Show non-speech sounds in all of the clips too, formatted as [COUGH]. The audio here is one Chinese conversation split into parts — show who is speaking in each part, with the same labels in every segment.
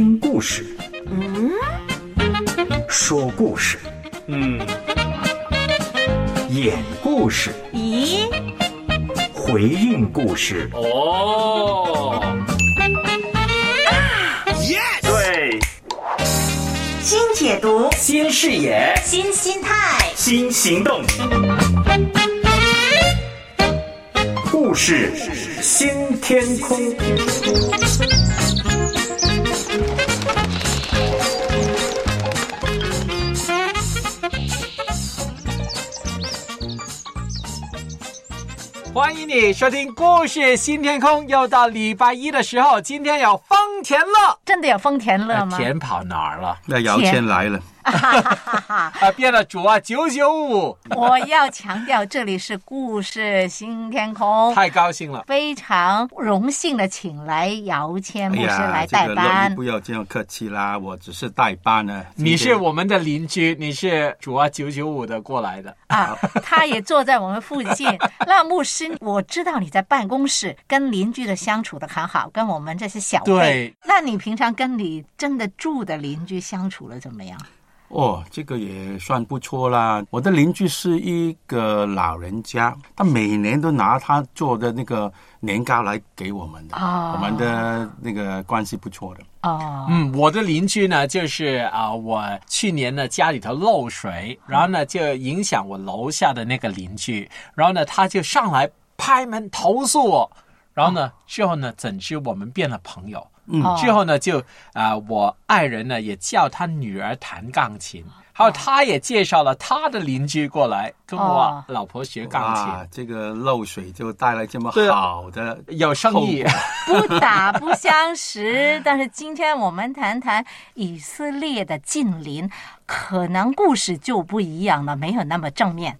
Speaker 1: 听故事，嗯，说故事，
Speaker 2: 嗯，
Speaker 1: 演故事，
Speaker 3: 咦，
Speaker 1: 回应故事。
Speaker 2: 哦，Yes，
Speaker 1: 对，
Speaker 3: 新解读，
Speaker 1: 新视野，
Speaker 3: 新心态，
Speaker 1: 新行动，故事。新天空。
Speaker 2: 你收听故事新天空。又到礼拜一的时候，今天有丰田乐，
Speaker 3: 真的有丰田乐吗？
Speaker 2: 田跑哪儿了？
Speaker 4: 那姚谦来了，[LAUGHS]
Speaker 2: 啊，变了主啊，九九五，
Speaker 3: 我要强调，这里是故事新天空。
Speaker 2: 太高兴了。
Speaker 3: 非常荣幸的请来姚谦牧师来代班
Speaker 4: 意，不要这样客气啦，我只是代班呢。
Speaker 2: 你是我们的邻居，你是主啊九九五的过来的。
Speaker 3: 啊，他也坐在我们附近。那牧师，我知道你在办公室跟邻居的相处的很好，跟我们这些小辈
Speaker 2: 对。
Speaker 3: 那你平常跟你真的住的邻居相处了怎么样？
Speaker 4: 哦，这个也算不错啦。我的邻居是一个老人家，他每年都拿他做的那个年糕来给我们的，
Speaker 3: 哦
Speaker 4: 我们的那个关系不错的。
Speaker 3: 哦，
Speaker 2: 嗯，我的邻居呢，就是啊、我去年呢家里头漏水，然后呢就影响我楼下的那个邻居，然后呢他就上来拍门投诉我，然后呢之后呢，怎知我们变了朋友。嗯
Speaker 3: 哦
Speaker 2: 之后呢，就啊、我爱人呢也叫他女儿弹钢琴，还有他也介绍了他的邻居过来跟我
Speaker 3: 哦
Speaker 2: 老婆学钢琴，
Speaker 4: 哇，这个漏水就带来这么好的
Speaker 2: 有生意。[LAUGHS]
Speaker 3: 不打不相识。但是今天我们谈谈以色列的近邻，可能故事就不一样了，没有那么正面。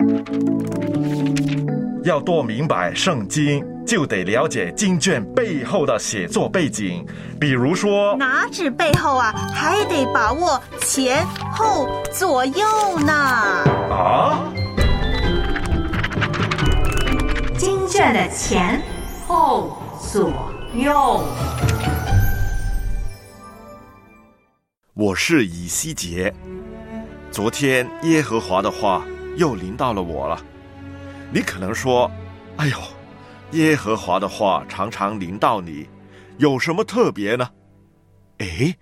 Speaker 5: 要多明白圣经，就得了解经卷背后的写作背景。比如说，
Speaker 6: 哪纸背后啊，还得把握前后左右呢。
Speaker 5: 啊，
Speaker 3: 经卷的前后左右。
Speaker 5: 我是以西结。昨天耶和华的话又临到了我了。你可能说：“哎呦，耶和华的话常常临到你，有什么特别呢？”哎，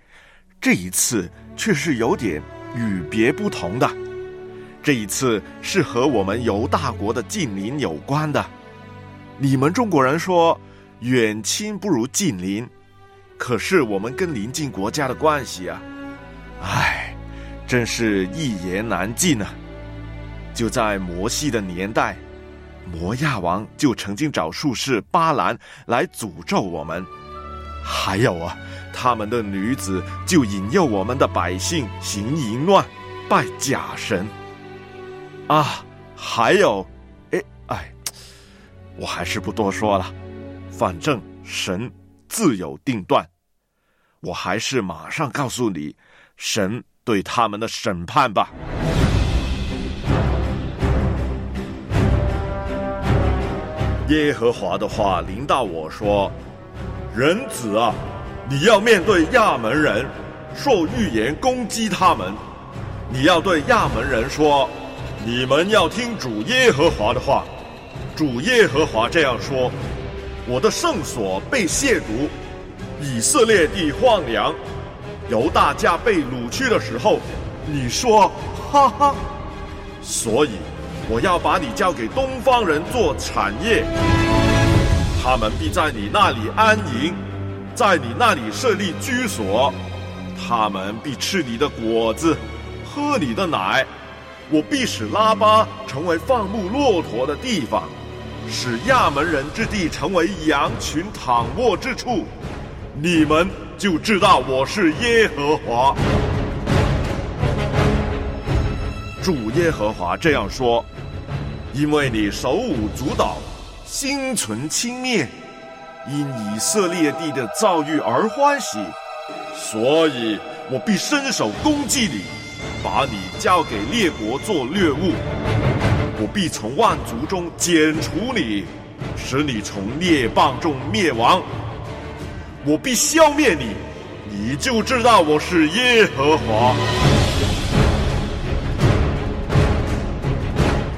Speaker 5: 这一次却是有点与别不同的。这一次是和我们犹大国的近邻有关的。你们中国人说“远亲不如近邻”，可是我们跟邻近国家的关系啊，唉，真是一言难尽啊！就在摩西的年代，摩亚王就曾经找术士巴兰来诅咒我们。还有啊，他们的女子就引诱我们的百姓行淫乱，拜假神。啊，还有，哎哎，我还是不多说了，反正神自有定断。我还是马上告诉你，神对他们的审判吧。耶和华的话临到我说：“人子啊，你要面对亚门人，说预言攻击他们。你要对亚门人说：你们要听主耶和华的话。主耶和华这样说：我的圣所被亵渎，以色列地荒凉，犹大家被掳去的时候，你说哈哈，所以我要把你交给东方人做产业，他们必在你那里安营，在你那里设立居所，他们必吃你的果子，喝你的奶。我必使拉巴成为放牧骆驼的地方，使亚门人之地成为羊群躺卧之处。你们就知道我是耶和华。主耶和华这样说：因为你手舞足蹈，心存轻蔑，因以色列地的遭遇而欢喜，所以我必伸手攻击你，把你交给列国做掠物。我必从万族中剪除你，使你从列邦中灭亡。我必消灭你，你就知道我是耶和华。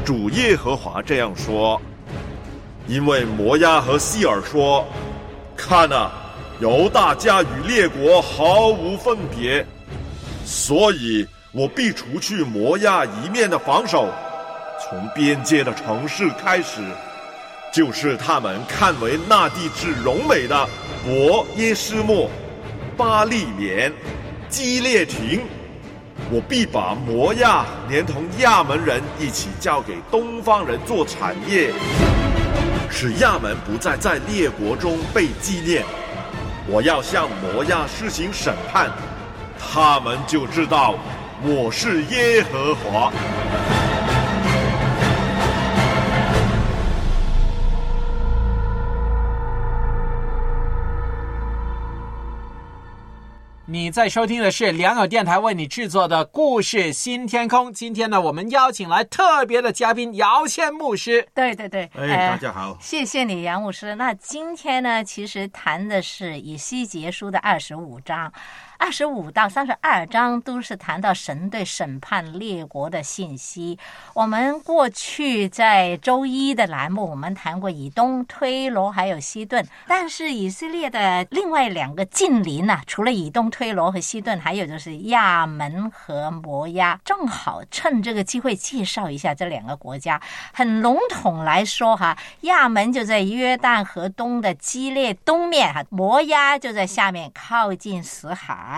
Speaker 5: 主耶和华这样说：因为摩押和希尔说，看啊，犹大家与列国毫无分别，所以我必除去摩押一面的防守，从边界的城市开始，就是他们看为那地之荣美的伯耶斯莫、巴利连、基列亭。我必把摩亚连同亚门人一起交给东方人做产业，使亚门不再在列国中被纪念。我要向摩亚施行审判，他们就知道我是耶和华。
Speaker 2: 你在收听的是良友电台为你制作的故事新天空。今天呢，我们邀请来特别的嘉宾姚谦牧师。
Speaker 3: 对对对，
Speaker 4: 哎，
Speaker 3: 呃
Speaker 4: 大家好。
Speaker 3: 谢谢你，杨牧师。那今天呢，其实谈的是以西结书的二十五章，二十五到三十二章都是谈到神对审判列国的信息。我们过去在周一的栏目，我们谈过以东、推罗还有西顿，但是以色列的另外两个近邻呢、除了以东、推罗和西顿，还有就是亚门和摩押。正好趁这个机会介绍一下这两个国家。很笼统来说哈，亚门就在约旦河东的基列东面哈，摩押就在下面靠近死海。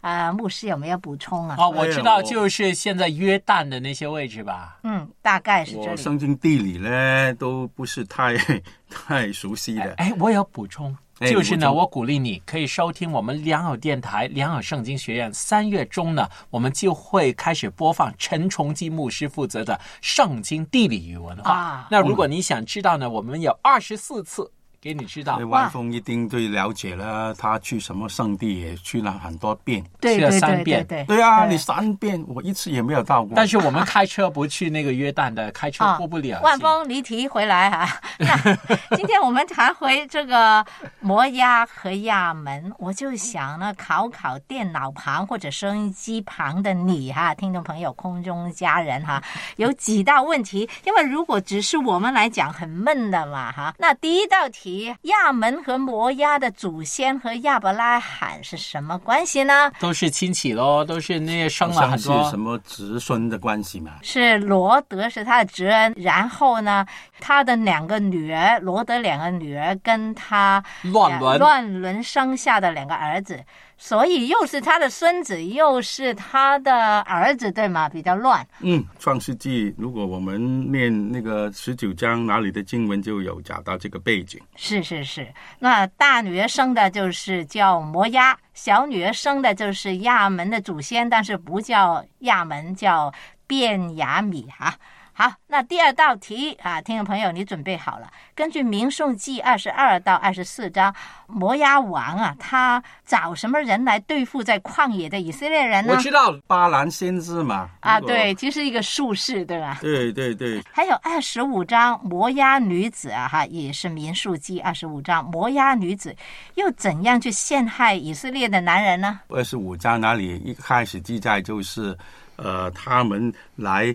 Speaker 3: 啊、牧师有没有补充啊？
Speaker 2: 哦，我知道，就是现在约旦的那些位置吧。
Speaker 3: 嗯，大概是这里。
Speaker 4: 我圣经地理呢都不是太 [LAUGHS] 太熟悉的。
Speaker 2: 哎，我有补充，
Speaker 4: 哎
Speaker 2: 就是呢，我鼓励你可以收听我们良友电台良友圣经学院。三月中呢，我们就会开始播放陈崇基牧师负责的圣经地理与文化。
Speaker 3: 啊
Speaker 2: 那如果你想知道呢，我们有二十四次给你知道
Speaker 4: 那。万峰一定对了解了，他去什么圣地也去了很多遍。
Speaker 2: 去了
Speaker 3: 对对对对
Speaker 2: 三遍
Speaker 3: 对
Speaker 4: 对啊，你三遍，我一次也没有到过。
Speaker 2: 但是我们开车不去那个约旦的，开车过不了。
Speaker 3: 啊万峰离题回来哈、[LAUGHS] 那今天我们谈回这个摩押和亚门，我就想呢，考考电脑旁或者收音机旁的你哈，听众朋友、空中家人哈，有几道问题，因为如果只是我们来讲，很闷的嘛哈。那第一道题，亚门和摩押的祖先和亚伯拉罕是什么关系呢？
Speaker 2: 都是亲戚喽，都是那些生了很多
Speaker 4: 什么侄孙的关系嘛？
Speaker 3: 是罗德是他的侄儿，然后呢，他的两个女儿，罗德两个女儿跟他
Speaker 2: 乱伦
Speaker 3: 乱伦生下的两个儿子，所以又是他的孙子，又是他的儿子，对吗？比较乱。
Speaker 4: 嗯，创世纪，如果我们念那个十九章哪里的经文就有讲到这个背景。
Speaker 3: 是是是，那大女儿生的就是叫摩押，小女儿生的就是亚门的祖先，但是不叫亚门，叫便雅米哈。好，那第二道题啊，听众朋友，你准备好了？根据《民数记》二十二到二十四章，摩押王啊，他找什么人来对付在旷野的以色列人呢
Speaker 2: 我？知道
Speaker 4: 巴兰先知嘛？
Speaker 3: 啊，对，，其实一个术士，对吧？
Speaker 4: 对对对，
Speaker 3: 还有二十五章摩押女子啊，哈，也是民数记二十五章摩押女子又怎样去陷害以色列的男人呢？
Speaker 4: 二十五章那里一开始记载就是，呃，他们来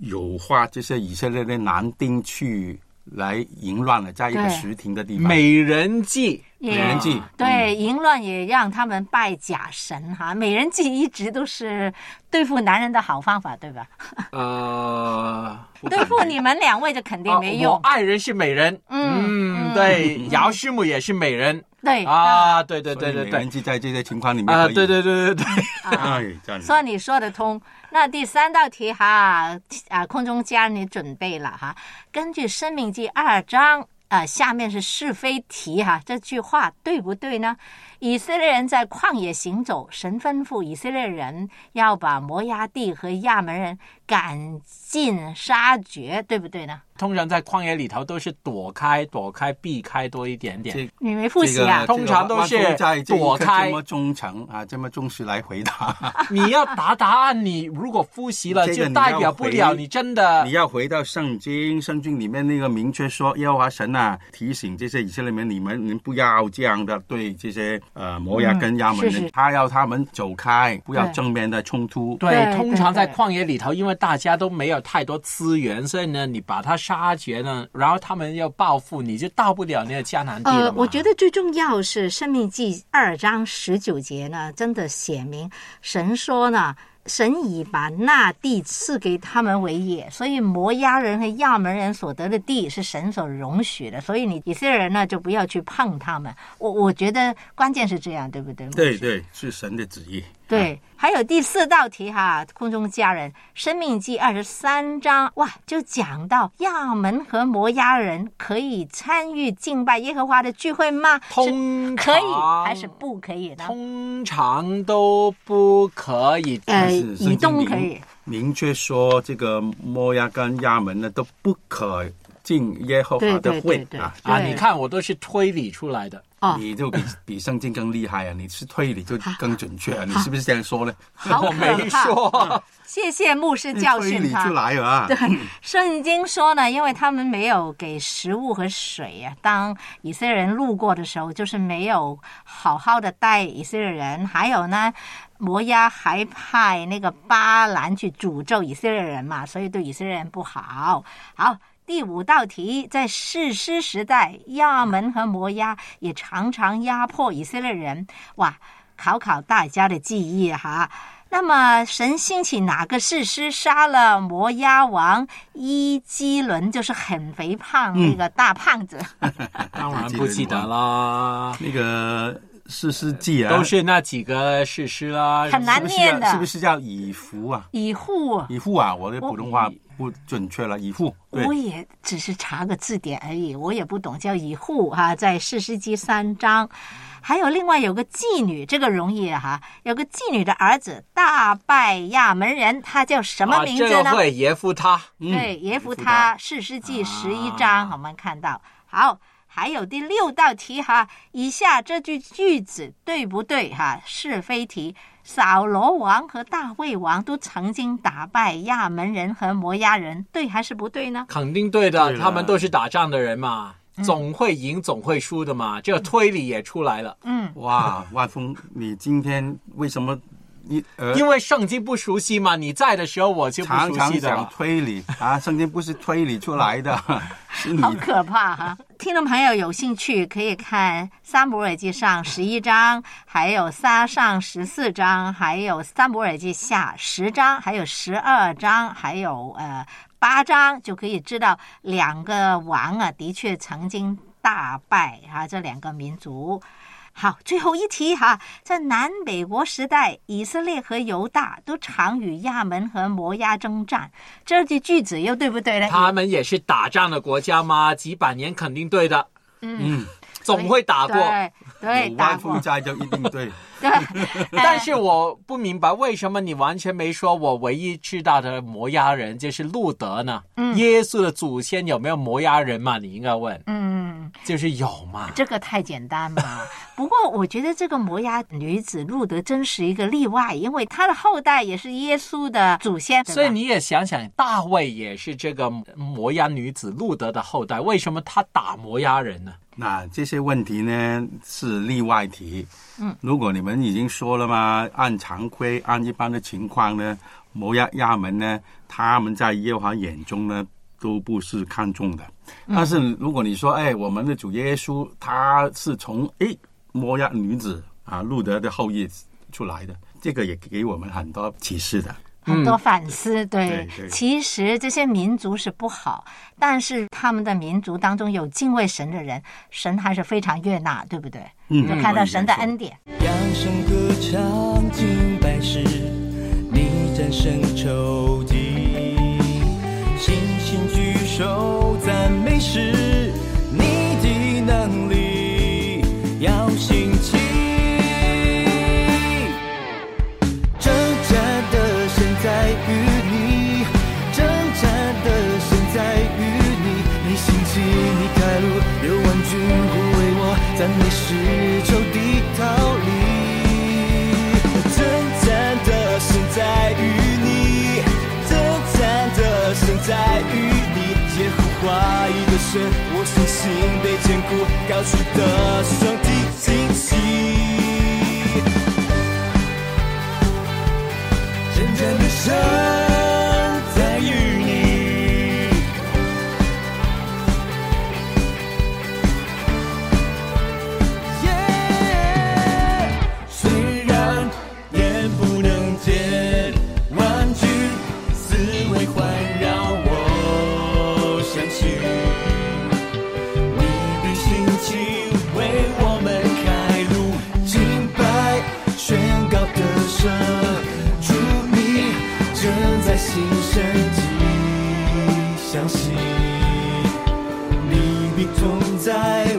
Speaker 4: 诱惑这些以色列的男丁去来淫乱了，在一个
Speaker 3: 对。
Speaker 4: 石亭的地方。
Speaker 2: 美人计，
Speaker 4: 美人计。
Speaker 3: 对淫乱也让他们拜假神哈，美人计一直都是对付男人的好方法，对吧？
Speaker 2: 呃，
Speaker 3: 对付你们两位就肯定没
Speaker 2: 啊我
Speaker 3: 用，
Speaker 2: 爱人是美人，
Speaker 3: 嗯嗯
Speaker 2: 对，姚师母也是美人。
Speaker 3: 对
Speaker 2: 啊，对对对对
Speaker 4: 人，计在这些情况里面
Speaker 2: 啊，对对对对对，
Speaker 4: 哎，这样子。
Speaker 3: 说你说得通。那第三道题哈，啊，空中家你准备了哈？根据《生命记》二章。啊，下面是是非题哈，这句话对不对呢？以色列人在旷野行走，神吩咐以色列人要把摩崖地和亚门人赶尽杀绝，对不对呢？
Speaker 2: 通常在旷野里头都是躲开、躲开、避开多一点点。
Speaker 4: 这
Speaker 3: 你没复习啊？
Speaker 2: 通常都是躲开
Speaker 4: 这么忠诚啊，这么忠实来回答。[LAUGHS]
Speaker 2: 你要答答案，你如果复习了，就代表不了你真的
Speaker 4: 你要回到圣经，圣经里面那个明确说，耶和华神啊，提醒这些以色列人，你们你们不要这样的对这些呃摩押跟亚门人，
Speaker 3: 是是
Speaker 4: 他要他们走开，不要正面的冲突。
Speaker 2: 对，
Speaker 3: 对
Speaker 2: 通常在旷野里头，因为大家都没有太多资源，所以呢，你把他杀绝呢，然后他们要报复，你就到不了那个迦南地了
Speaker 3: 呃，我觉得最重要是《生命记》二章十九节呢，真的写明神说呢。神已把那地赐给他们为业，所以摩押人和亚门人所得的地是神所容许的，所以你以色列人呢就不要去碰他们。我我觉得关键是这样，对不对？
Speaker 4: 对对，是神的旨意。
Speaker 3: 对，还有第四道题哈，空中家人，《生命记》二十三章哇，就讲到亚门和摩押人可以参与敬拜耶和华的聚会吗？是
Speaker 2: 通
Speaker 3: 可以
Speaker 2: 常
Speaker 3: 还是不可以呢？
Speaker 2: 通常都不可以。
Speaker 3: 呃，
Speaker 4: 是
Speaker 3: 以
Speaker 4: 圣经明
Speaker 3: 东可以，
Speaker 4: 明确说，这个摩押跟亚门呢都不可进耶和华
Speaker 3: 对
Speaker 4: 的会啊。
Speaker 2: 啊，你看我都是推理出来的。
Speaker 3: 哦，
Speaker 4: 你就比比圣经更厉害啊！你是推理就更准确啊！你是不是这样说呢？[LAUGHS]
Speaker 2: 我没
Speaker 3: 怕
Speaker 2: 说，[LAUGHS]
Speaker 3: 谢谢牧师教训他
Speaker 4: 理出。来啊！
Speaker 3: 对，圣经说呢，因为他们没有给食物和水啊，当以色列人路过的时候，就是没有好好的待以色列人。还有呢，摩押还派那个巴兰去诅咒以色列人嘛，所以对以色列人不好。好。第五道题，在士师时代，亚门和摩押也常常压迫以色列人。哇，考考大家的记忆哈。那么神兴起哪个士师杀了摩押王伊基伦，就是很肥胖那个大胖子？[LAUGHS]
Speaker 2: 当然不记得啦，
Speaker 4: 那个士师记啊，
Speaker 2: 都是那几个士师啦。
Speaker 3: 很难念的
Speaker 4: 是不是叫以弗啊？
Speaker 3: 以护，
Speaker 4: 以弗啊，我的普通话不准确了。以户，
Speaker 3: 我，也只是查个字典而已，我也不懂叫以户哈、在四世纪三章。还有另外有个妓女，这个容易哈、有个妓女的儿子大败亚门人，他叫什么
Speaker 2: 啊
Speaker 3: 名字呢？
Speaker 2: 这个会耶夫他。
Speaker 3: 对，耶夫
Speaker 4: 耶夫他
Speaker 3: 四世纪十一章，我们看到。好，还有第六道题哈，以下这句句子对不对哈？是非题。扫罗王和大卫王都曾经打败亚门人和摩押人，对还是不对呢？
Speaker 2: 肯定对的，
Speaker 4: 对
Speaker 2: 他们都是打仗的人嘛，
Speaker 3: 嗯
Speaker 2: 总会赢，总会输的嘛，这个推理也出来了。
Speaker 3: 嗯，
Speaker 4: 哇，[LAUGHS] 万峰，你今天为什么你呃
Speaker 2: 因为圣经不熟悉嘛，你在的时候我就不
Speaker 4: 常
Speaker 2: 熟
Speaker 4: 常讲
Speaker 2: 悉的了。
Speaker 4: 推理啊？圣经不是推理出来的，是 [LAUGHS]
Speaker 3: 好可怕哈！听众朋友有兴趣可以看《撒母耳记上》十一章，还有撒上十四章，还有《撒母耳记下》十章，还有十二章，还有呃八章，就可以知道两个王啊，的确曾经大败啊这两个民族。好，最后一题哈，在南北国时代，以色列和犹大都常与亚门和摩押征战，这句句子又对不对呢？
Speaker 2: 他们也是打仗的国家吗？几百年肯定对的，
Speaker 4: 嗯，[LAUGHS]
Speaker 2: 总会打过。
Speaker 3: 对对，
Speaker 4: 有
Speaker 3: 打过
Speaker 4: 万峰。在就一定对。[LAUGHS]
Speaker 3: 对，[LAUGHS]
Speaker 2: 但是我不明白为什么你完全没说，我唯一知道的摩押人就是路德呢？
Speaker 3: 嗯
Speaker 2: 耶稣的祖先有没有摩押人嘛？你应该问，
Speaker 3: 嗯，
Speaker 2: 就是有嘛。
Speaker 3: 这个太简单嘛。不过我觉得这个摩押女子路德真是一个例外，因为她的后代也是耶稣的祖先，
Speaker 2: 所以你也想想，大卫也是这个摩押女子路德的后代，为什么他打摩押人呢？
Speaker 4: 那这些问题呢是例外题。嗯，如果你们已经说了嘛，按常规、按一般的情况呢，摩押亚门呢，他们在耶和华眼中呢都不是看重的。但是如果你说，哎，我们的主耶稣他是从哎摩押女子啊路德的后裔出来的，这个也给我们很多启示的。
Speaker 3: 很多反思。对
Speaker 4: 对对
Speaker 3: 其实这些民族是不好，但是他们的民族当中有敬畏神的人，神还是非常悦纳，对不对？
Speaker 4: 嗯
Speaker 3: 就看到神的恩典。
Speaker 1: 扬声歌唱敬拜时，你战胜仇敌；信心举手赞美时，君不为我赞美时抽的逃离，征战的身在于你，征战的身在于你，野火怀的神，我索性被坚固高处的绳。正在行神迹，相信你必同在。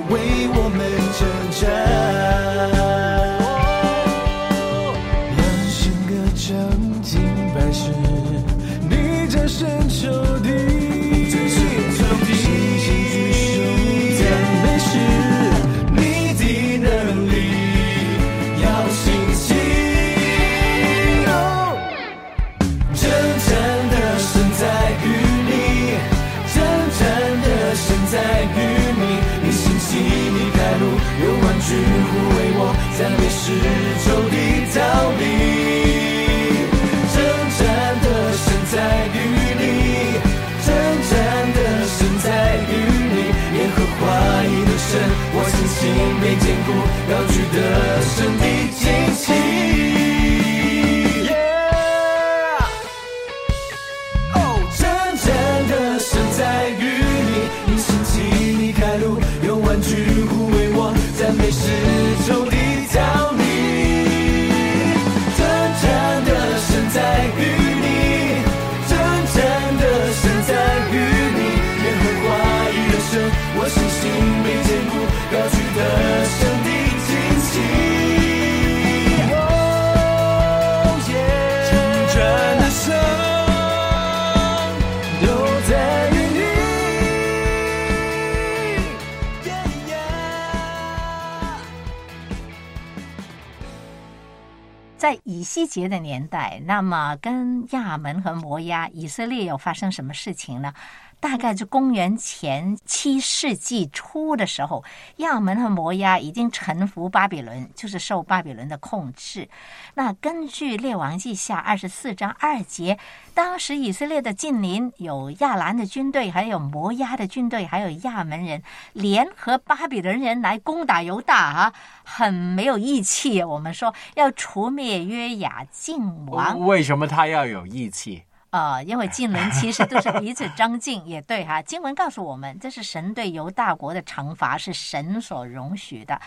Speaker 1: 没见过，高举的神的惊奇。
Speaker 3: 以西结的年代，那么跟亚门和摩押，以色列又发生什么事情呢？大概是公元前七世纪初的时候，亚门和摩押已经臣服巴比伦，就是受巴比伦的控制。那根据《列王记下》二十四章二节，当时以色列的近邻有亚兰的军队，还有摩押的军队，还有亚门人联合巴比伦人来攻打犹大啊，很没有义气。我们说要除灭约雅敬王，
Speaker 2: 为什么他要有义气？
Speaker 3: 呃，因为经文 [LAUGHS] 其实都是彼此争竞，也对哈。经文告诉我们，这是神对犹大国的惩罚，是神所容许的。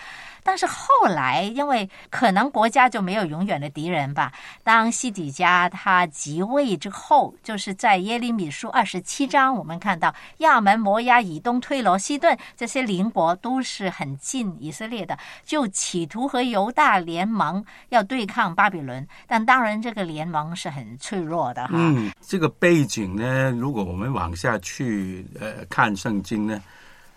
Speaker 3: 但是后来，因为可能国家就没有永远的敌人吧。当西底家他即位之后，就是在耶利米书二十七章，我们看到亚门、摩押、以东、推罗、西顿这些邻国都是很近以色列的，就企图和犹大联盟要对抗巴比伦。但当然，这个联盟是很脆弱的哈。
Speaker 4: 嗯，这个背景呢，如果我们往下去呃看圣经呢，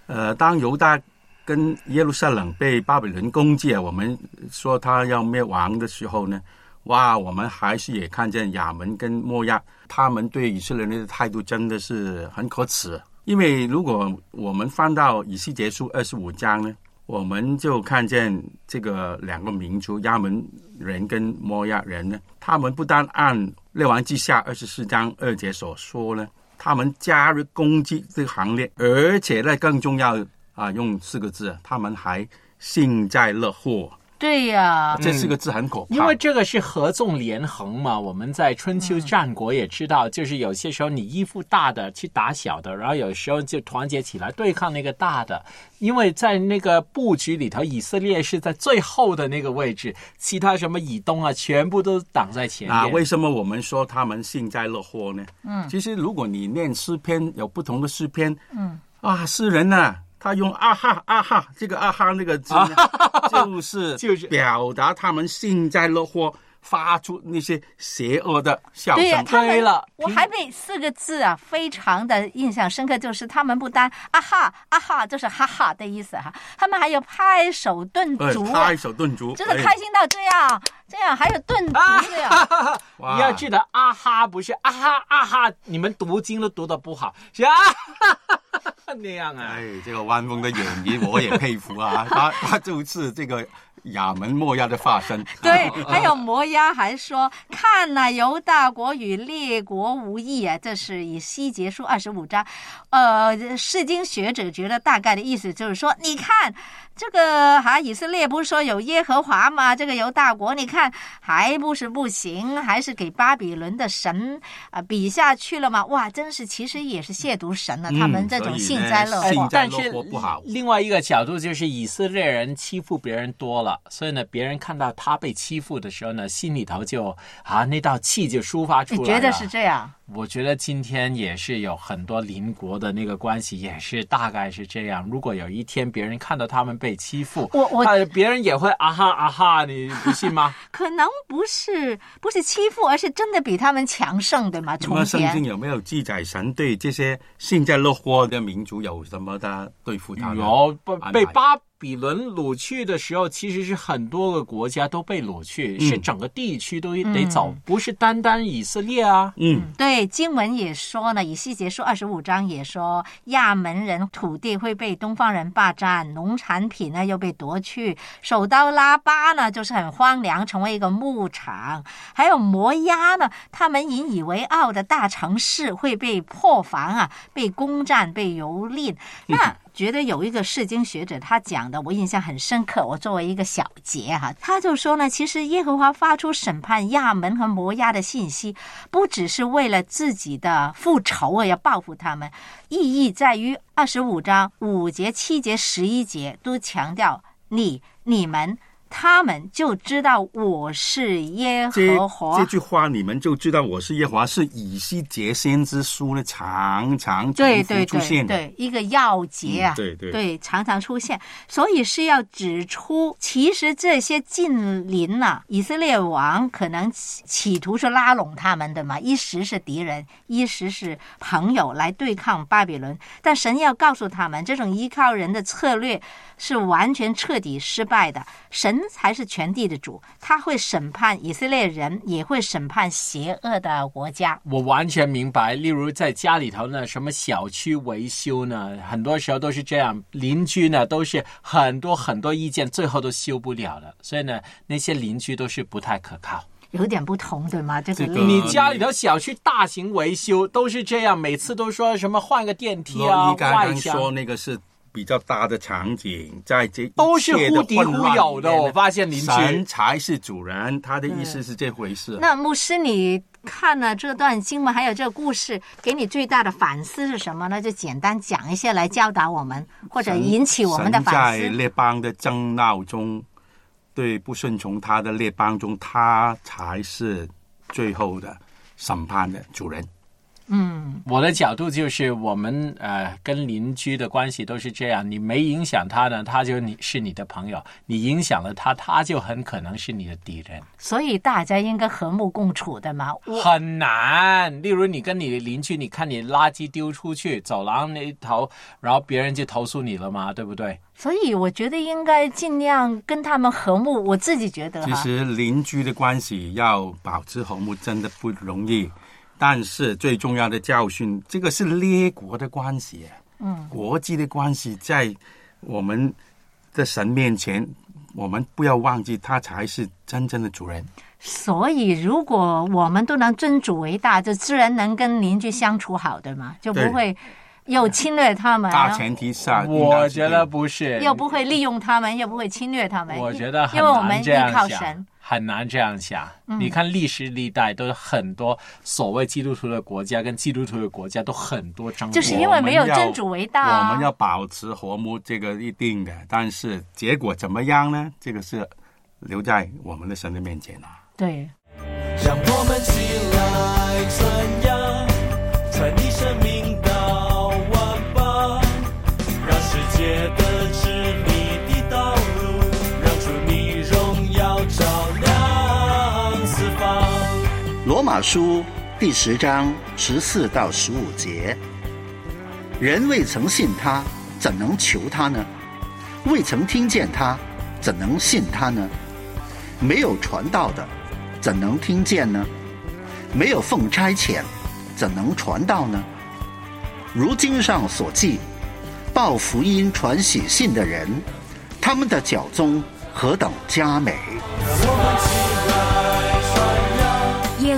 Speaker 4: 呃，当犹大跟耶路撒冷被巴比伦攻击啊，我们说他要灭亡的时候呢，哇，我们还是也看见亚门跟摩亚他们对以色列人的态度真的是很可耻。因为如果我们翻到以西结书二十五章呢，我们就看见这个两个民族亚门人跟摩亚人呢，他们不但按列王记下二十四章二节所说呢，他们加入攻击这个行列，而且呢更重要啊，用四个字，他们还幸灾乐祸。
Speaker 3: 对呀、
Speaker 4: 这四个字很可怕。
Speaker 2: 因为这个是合纵连横嘛，我们在春秋战国也知道，就是有些时候你依附大的去打小的，然后有时候就团结起来对抗那个大的。因为在那个布局里头，以色列是在最后的那个位置，其他什么以东啊，全部都挡在前面。
Speaker 4: 啊，为什么我们说他们幸灾乐祸呢？嗯，其实如果你念诗篇，有不同的诗篇，嗯，啊，诗人呢、他用啊哈啊哈这个啊哈那个字，就是
Speaker 2: 就是。
Speaker 4: 表达他们幸灾乐祸，发出那些邪恶的笑声。
Speaker 3: 对呀他们
Speaker 2: 了
Speaker 3: 我还被四个字啊，非常的印象深刻，就是他们不单啊哈啊哈，就是哈哈的意思哈，他们还有拍手顿
Speaker 4: 对
Speaker 3: 足，
Speaker 4: 拍手顿足，
Speaker 3: 真的
Speaker 4: 哎
Speaker 3: 开心到这样，这样还有顿足这样。[LAUGHS]
Speaker 4: 哇
Speaker 2: 你要记得啊哈，不是啊哈啊哈，你们读经都读的不好，是啊哈哈哈哈那样啊。
Speaker 4: 哎，这个湾风的演绎我也佩服啊，他他就是这个亚门摩押的发身。[LAUGHS]
Speaker 3: 对，还有摩押还说：“ [LAUGHS] 看呐、犹大国与列国无异啊。”这是以西结书二十五章。呃，释经学者觉得大概的意思就是说，你看这个哈、以色列不是说有耶和华吗？这个犹大国，你看还不是不行，还是给巴比伦的神啊、比下去了吗？哇，真是其实也是亵渎神了、他们这种幸灾乐祸。
Speaker 2: 但是
Speaker 4: 乐祸不好
Speaker 2: 另外一个角度就是以色列人欺负别人多了，所以呢，别人看到他被欺负的时候呢，心里头就啊那道气就抒发出来了。
Speaker 3: 你觉得是这样？
Speaker 2: 我觉得今天也是有很多邻国的那个关系，也是大概是这样。如果有一天别人看到他们被欺负，
Speaker 3: 我我
Speaker 2: 呃别人也会啊哈啊哈，你不信吗？[LAUGHS]
Speaker 3: 可能不是不是欺负，而是真的比他们强盛，对吗？从
Speaker 4: 那么圣经有没有记载神对这些幸灾乐祸的民族有什么的对付他们？
Speaker 2: 有被巴比伦掳去的时候，其实是很多个国家都被掳去，
Speaker 4: 嗯。
Speaker 2: 是整个地区都得走，不是单单以色列啊。
Speaker 4: 嗯，
Speaker 3: 对经文也说呢，以西结书二十五章也说，亚门人土地会被东方人霸占，农产品呢又被夺去，首刀拉巴呢就是很荒凉，成为一个牧场，还有摩押呢，他们引以为傲的大城市会被破防啊，被攻占，被蹂躏。那觉得有一个释经学者他讲的，我印象很深刻。我作为一个小结哈、他就说呢，其实耶和华发出审判亚门和摩押的信息，不只是为了自己的复仇啊，要报复他们，意义在于二十五章五节、七节、十一节都强调你、你们、他们就知道我是耶和华
Speaker 4: 这。句话你们就知道我是耶和华，是以西结先知书呢常常
Speaker 3: 对对对
Speaker 4: 出现的。
Speaker 3: 对，一个要节啊，
Speaker 4: 嗯对对
Speaker 3: 对，常常出现，所以是要指出，其实这些近邻呐、以色列王可能企企图是拉拢他们的嘛，一时是敌人，一时是朋友来对抗巴比伦，但神要告诉他们，这种依靠人的策略是完全彻底失败的，神才是全地的主，他会审判以色列人，也会审判邪恶的国家。
Speaker 2: 我完全明白，例如在家里头呢，什么小区维修呢，很多时候都是这样，邻居呢都是很多很多意见，最后都修不了了，所以呢，那些邻居都是不太可靠。
Speaker 3: 有点不同，对吗？这个
Speaker 4: 这个
Speaker 2: 你家里头小区大型维修都是这样，每次都说什么换个电梯啊
Speaker 4: 罗伊，刚刚说那个是比较大的场景，在这
Speaker 2: 都是忽敌忽有的我发现邻居
Speaker 4: 神才是主人，他的意思是这回事。
Speaker 3: 那牧师，你看了这段经文，还有这个故事，给你最大的反思是什么呢？就简单讲一些来教导我们，或者引起我们的反
Speaker 4: 思在。列邦的争闹中，对不顺从他的列邦中，他才是最后的审判的主人。
Speaker 3: 嗯，
Speaker 2: 我的角度就是，我们呃跟邻居的关系都是这样，你没影响他呢，他就你是你的朋友；你影响了他，他就很可能是你的敌人，
Speaker 3: 所以大家应该和睦共处的嘛。
Speaker 2: 很难。例如，你跟你的邻居，你看你垃圾丢出去走廊那一头，然后别人就投诉你了嘛，对不对？
Speaker 3: 所以我觉得应该尽量跟他们和睦。我自己觉得，
Speaker 4: 其实邻居的关系要保持和睦真的不容易，但是最重要的教训，这个是列国的关系，嗯，国际的关系，在我们的神面前，我们不要忘记，他才是真正的主人。
Speaker 3: 所以如果我们都能尊主为大，就自然能跟邻居相处好，对吗？就不会又侵略他们，
Speaker 4: 大前提下，
Speaker 2: 我觉得不是，
Speaker 3: 又不会利用他们，又不会侵略他们。
Speaker 2: 我觉得很
Speaker 3: 因为我们依靠神。，
Speaker 2: 很难这样想。
Speaker 3: 嗯
Speaker 2: 你看历史历代都有很多所谓基督徒的国家跟基督徒的国家都很多争
Speaker 3: 就是因为没有真主为大啊
Speaker 4: 我们要保持和睦，这个一定的。但是结果怎么样呢？这个是留在我们的神的面前啊。
Speaker 3: 对。
Speaker 1: 让我们起
Speaker 7: 马书第十章十四到十五节：人未曾信他，怎能求他呢？未曾听见他，怎能信他呢？没有传道的，怎能听见呢？没有奉差遣，怎能传道呢？如经上所记，报福音传喜信的人，他们的脚踪何等佳美！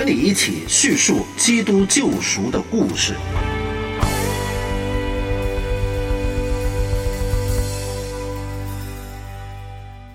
Speaker 7: 和你一起叙述基督救赎的故事。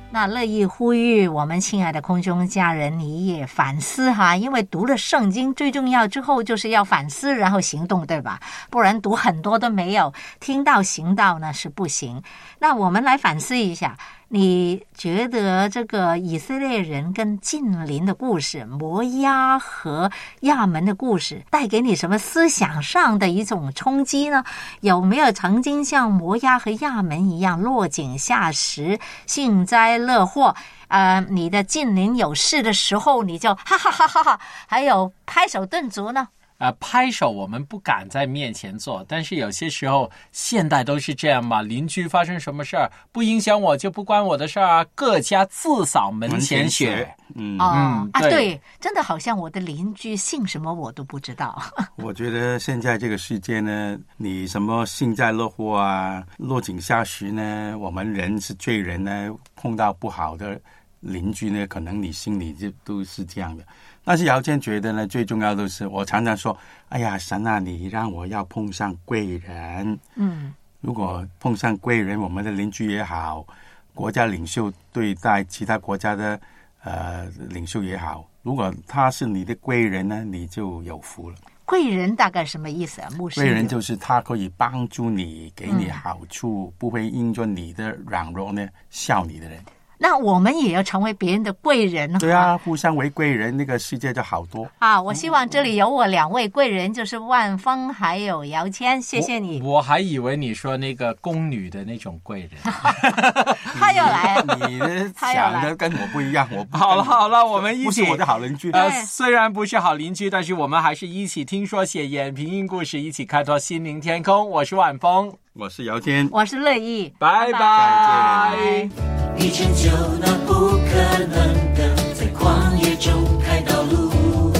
Speaker 3: 那乐意呼吁我们亲爱的空中家人，你也反思哈，因为读了圣经最重要之后就是要反思，然后行动，对吧？不然读很多都没有听到行道呢是不行。那我们来反思一下，你觉得这个以色列人跟近邻的故事，摩押和亚门的故事，带给你什么思想上的一种冲击呢？有没有曾经像摩押和亚门一样落井下石、幸灾乐祸？呃，你的近邻有事的时候，你就哈哈哈哈哈，还有拍手顿足呢？
Speaker 2: 呃，拍手我们不敢在面前做，但是有些时候现代都是这样嘛。邻居发生什么事儿，不影响我就不关我的事儿啊，各家自扫门前雪。
Speaker 4: 嗯，
Speaker 3: 哦、啊，
Speaker 2: 对，
Speaker 3: 真的好像我的邻居姓什么我都不知道。[LAUGHS]
Speaker 4: 我觉得现在这个世界呢，你什么幸灾乐祸啊，落井下石呢？我们人是罪人呢，碰到不好的邻居呢，可能你心里就都是这样的。但是姚谦觉得呢，最重要的是，我常常说，哎呀，神啊，你让我要碰上贵人。
Speaker 3: 嗯，
Speaker 4: 如果碰上贵人，我们的邻居也好，国家领袖对待其他国家的呃领袖也好，如果他是你的贵人呢，你就有福了。
Speaker 3: 贵人大概什么意思啊？牧师
Speaker 4: 贵人就是他可以帮助你，给你
Speaker 3: 嗯
Speaker 4: 好处，不会因着你的软弱呢笑你的人。
Speaker 3: 那我们也要成为别人的贵人
Speaker 4: 对啊，互相为贵人，那个世界就好多。
Speaker 3: 啊！我希望这里有我两位贵人，就是万峰还有姚谦，谢谢你。
Speaker 2: 我还以为你说那个宫女的那种贵人。[LAUGHS]
Speaker 3: 他又来了，[LAUGHS]
Speaker 4: 你的想的跟我不一样，我不 [LAUGHS]
Speaker 2: 好了好了，我们一起
Speaker 4: 不是我的好邻居。
Speaker 2: 呃，虽然不是好邻居，但是我们还是一起听说写演平音故事，一起开拓心灵天空。我是万峰，
Speaker 4: 我是姚谦，
Speaker 3: 我是乐意，
Speaker 2: 拜
Speaker 3: 拜
Speaker 2: 拜。
Speaker 8: 你成就那不可能的，在旷野中开道路，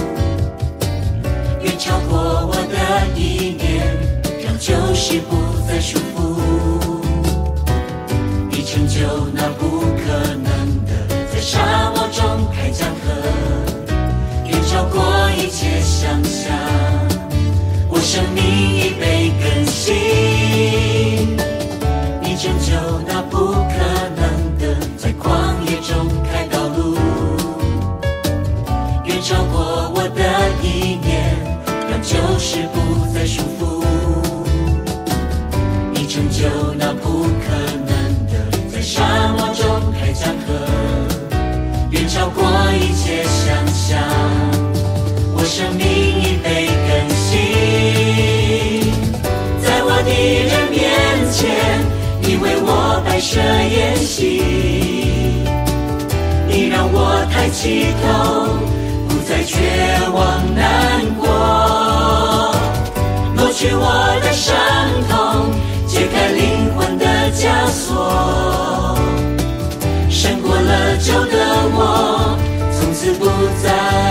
Speaker 8: 远超过我的意念，让旧事不再束缚。你成就那不可能的，在沙漠中开江河，远超过一切想象。我生命已被更新。超过我的意念，让旧事不再束缚。你成就那不可能的，在沙漠中开江河，远超过一切想象。我生命已被更新，在我的人面前。你为我摆设筵席，你让我抬起头，再绝望难过，抹去我的伤痛，解开灵魂的枷锁，胜过了旧的我，从此不再。